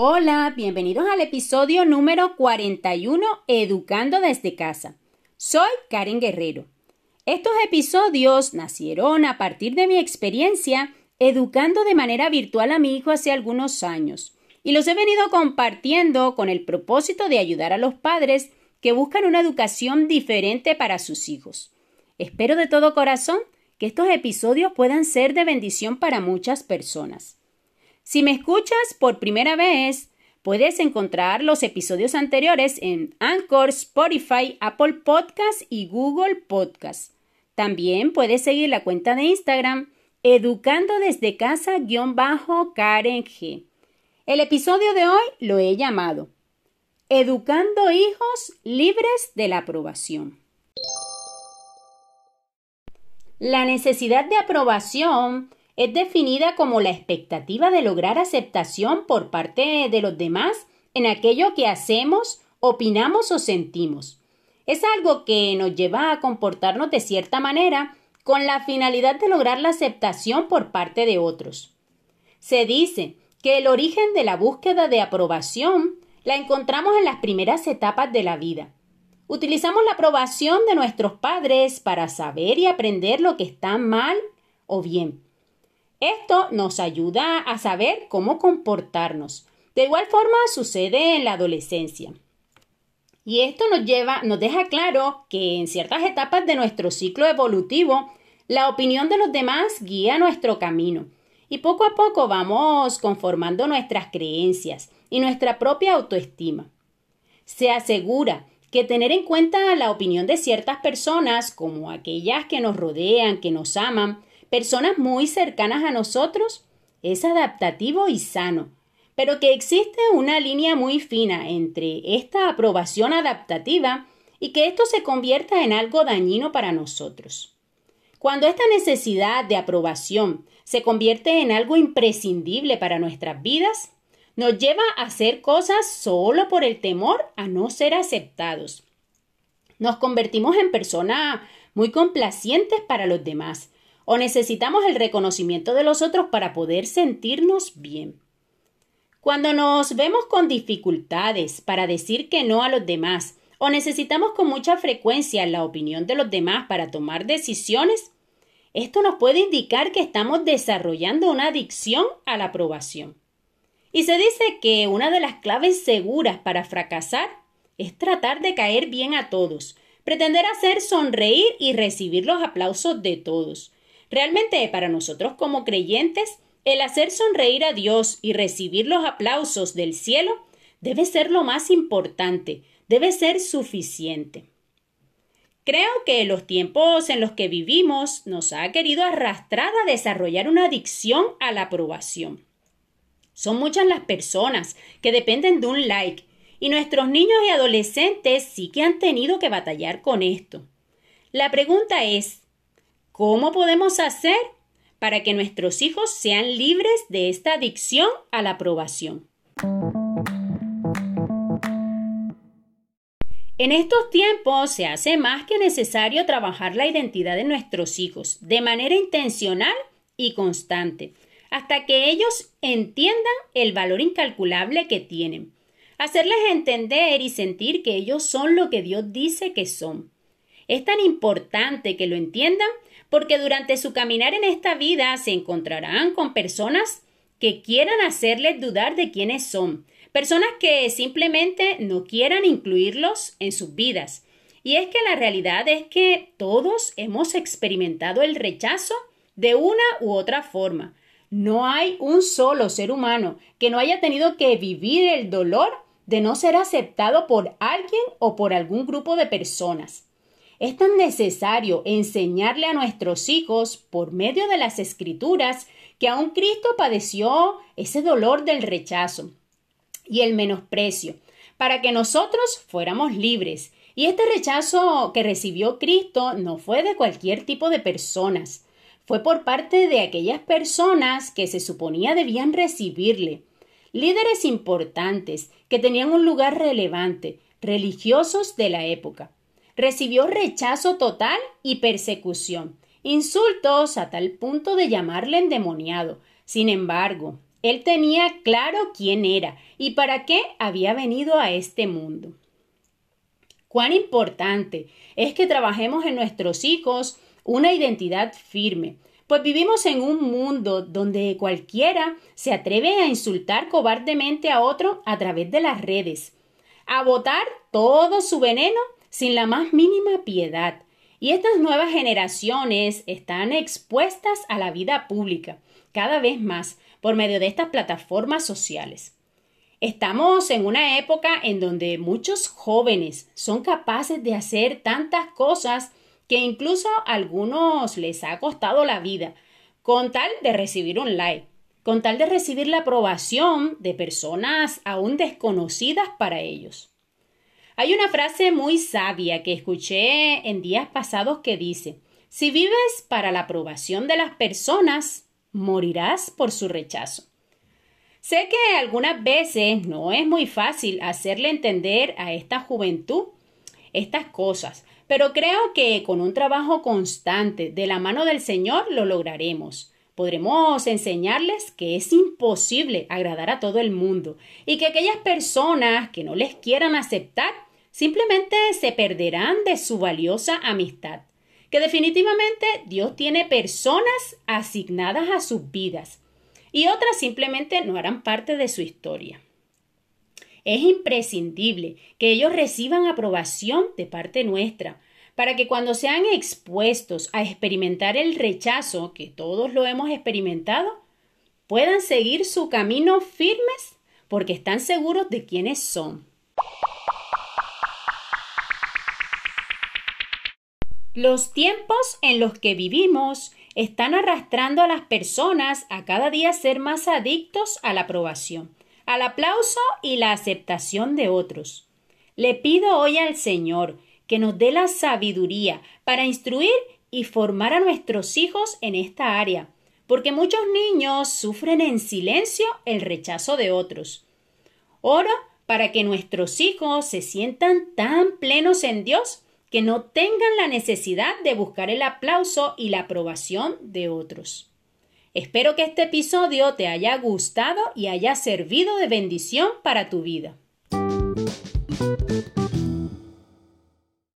Hola, bienvenidos al episodio número 41 Educando desde casa. Soy Karen Guerrero. Estos episodios nacieron a partir de mi experiencia educando de manera virtual a mi hijo hace algunos años y los he venido compartiendo con el propósito de ayudar a los padres que buscan una educación diferente para sus hijos. Espero de todo corazón que estos episodios puedan ser de bendición para muchas personas. Si me escuchas por primera vez, puedes encontrar los episodios anteriores en Anchor, Spotify, Apple Podcasts y Google Podcasts. También puedes seguir la cuenta de Instagram Educando desde casa-Karen G. El episodio de hoy lo he llamado Educando hijos libres de la aprobación. La necesidad de aprobación es definida como la expectativa de lograr aceptación por parte de los demás en aquello que hacemos, opinamos o sentimos. Es algo que nos lleva a comportarnos de cierta manera con la finalidad de lograr la aceptación por parte de otros. Se dice que el origen de la búsqueda de aprobación la encontramos en las primeras etapas de la vida. Utilizamos la aprobación de nuestros padres para saber y aprender lo que está mal o bien. Esto nos ayuda a saber cómo comportarnos. De igual forma sucede en la adolescencia. Y esto nos lleva, nos deja claro que en ciertas etapas de nuestro ciclo evolutivo, la opinión de los demás guía nuestro camino. Y poco a poco vamos conformando nuestras creencias y nuestra propia autoestima. Se asegura que tener en cuenta la opinión de ciertas personas, como aquellas que nos rodean, que nos aman, personas muy cercanas a nosotros, es adaptativo y sano, pero que existe una línea muy fina entre esta aprobación adaptativa y que esto se convierta en algo dañino para nosotros. Cuando esta necesidad de aprobación se convierte en algo imprescindible para nuestras vidas, nos lleva a hacer cosas solo por el temor a no ser aceptados. Nos convertimos en personas muy complacientes para los demás, o necesitamos el reconocimiento de los otros para poder sentirnos bien. Cuando nos vemos con dificultades para decir que no a los demás, o necesitamos con mucha frecuencia la opinión de los demás para tomar decisiones, esto nos puede indicar que estamos desarrollando una adicción a la aprobación. Y se dice que una de las claves seguras para fracasar es tratar de caer bien a todos, pretender hacer sonreír y recibir los aplausos de todos, Realmente para nosotros como creyentes, el hacer sonreír a Dios y recibir los aplausos del cielo debe ser lo más importante, debe ser suficiente. Creo que los tiempos en los que vivimos nos ha querido arrastrar a desarrollar una adicción a la aprobación. Son muchas las personas que dependen de un like y nuestros niños y adolescentes sí que han tenido que batallar con esto. La pregunta es, ¿Cómo podemos hacer para que nuestros hijos sean libres de esta adicción a la aprobación? En estos tiempos se hace más que necesario trabajar la identidad de nuestros hijos de manera intencional y constante, hasta que ellos entiendan el valor incalculable que tienen. Hacerles entender y sentir que ellos son lo que Dios dice que son. Es tan importante que lo entiendan porque durante su caminar en esta vida se encontrarán con personas que quieran hacerles dudar de quiénes son, personas que simplemente no quieran incluirlos en sus vidas. Y es que la realidad es que todos hemos experimentado el rechazo de una u otra forma. No hay un solo ser humano que no haya tenido que vivir el dolor de no ser aceptado por alguien o por algún grupo de personas. Es tan necesario enseñarle a nuestros hijos por medio de las escrituras que aún Cristo padeció ese dolor del rechazo y el menosprecio, para que nosotros fuéramos libres. Y este rechazo que recibió Cristo no fue de cualquier tipo de personas, fue por parte de aquellas personas que se suponía debían recibirle, líderes importantes que tenían un lugar relevante, religiosos de la época recibió rechazo total y persecución, insultos a tal punto de llamarle endemoniado. Sin embargo, Él tenía claro quién era y para qué había venido a este mundo. Cuán importante es que trabajemos en nuestros hijos una identidad firme, pues vivimos en un mundo donde cualquiera se atreve a insultar cobardemente a otro a través de las redes, a botar todo su veneno sin la más mínima piedad. Y estas nuevas generaciones están expuestas a la vida pública cada vez más por medio de estas plataformas sociales. Estamos en una época en donde muchos jóvenes son capaces de hacer tantas cosas que incluso a algunos les ha costado la vida, con tal de recibir un like, con tal de recibir la aprobación de personas aún desconocidas para ellos. Hay una frase muy sabia que escuché en días pasados que dice Si vives para la aprobación de las personas, morirás por su rechazo. Sé que algunas veces no es muy fácil hacerle entender a esta juventud estas cosas, pero creo que con un trabajo constante de la mano del Señor lo lograremos. Podremos enseñarles que es imposible agradar a todo el mundo y que aquellas personas que no les quieran aceptar simplemente se perderán de su valiosa amistad, que definitivamente Dios tiene personas asignadas a sus vidas y otras simplemente no harán parte de su historia. Es imprescindible que ellos reciban aprobación de parte nuestra, para que cuando sean expuestos a experimentar el rechazo, que todos lo hemos experimentado, puedan seguir su camino firmes porque están seguros de quiénes son. Los tiempos en los que vivimos están arrastrando a las personas a cada día ser más adictos a la aprobación, al aplauso y la aceptación de otros. Le pido hoy al Señor que nos dé la sabiduría para instruir y formar a nuestros hijos en esta área, porque muchos niños sufren en silencio el rechazo de otros. Oro para que nuestros hijos se sientan tan plenos en Dios que no tengan la necesidad de buscar el aplauso y la aprobación de otros. Espero que este episodio te haya gustado y haya servido de bendición para tu vida.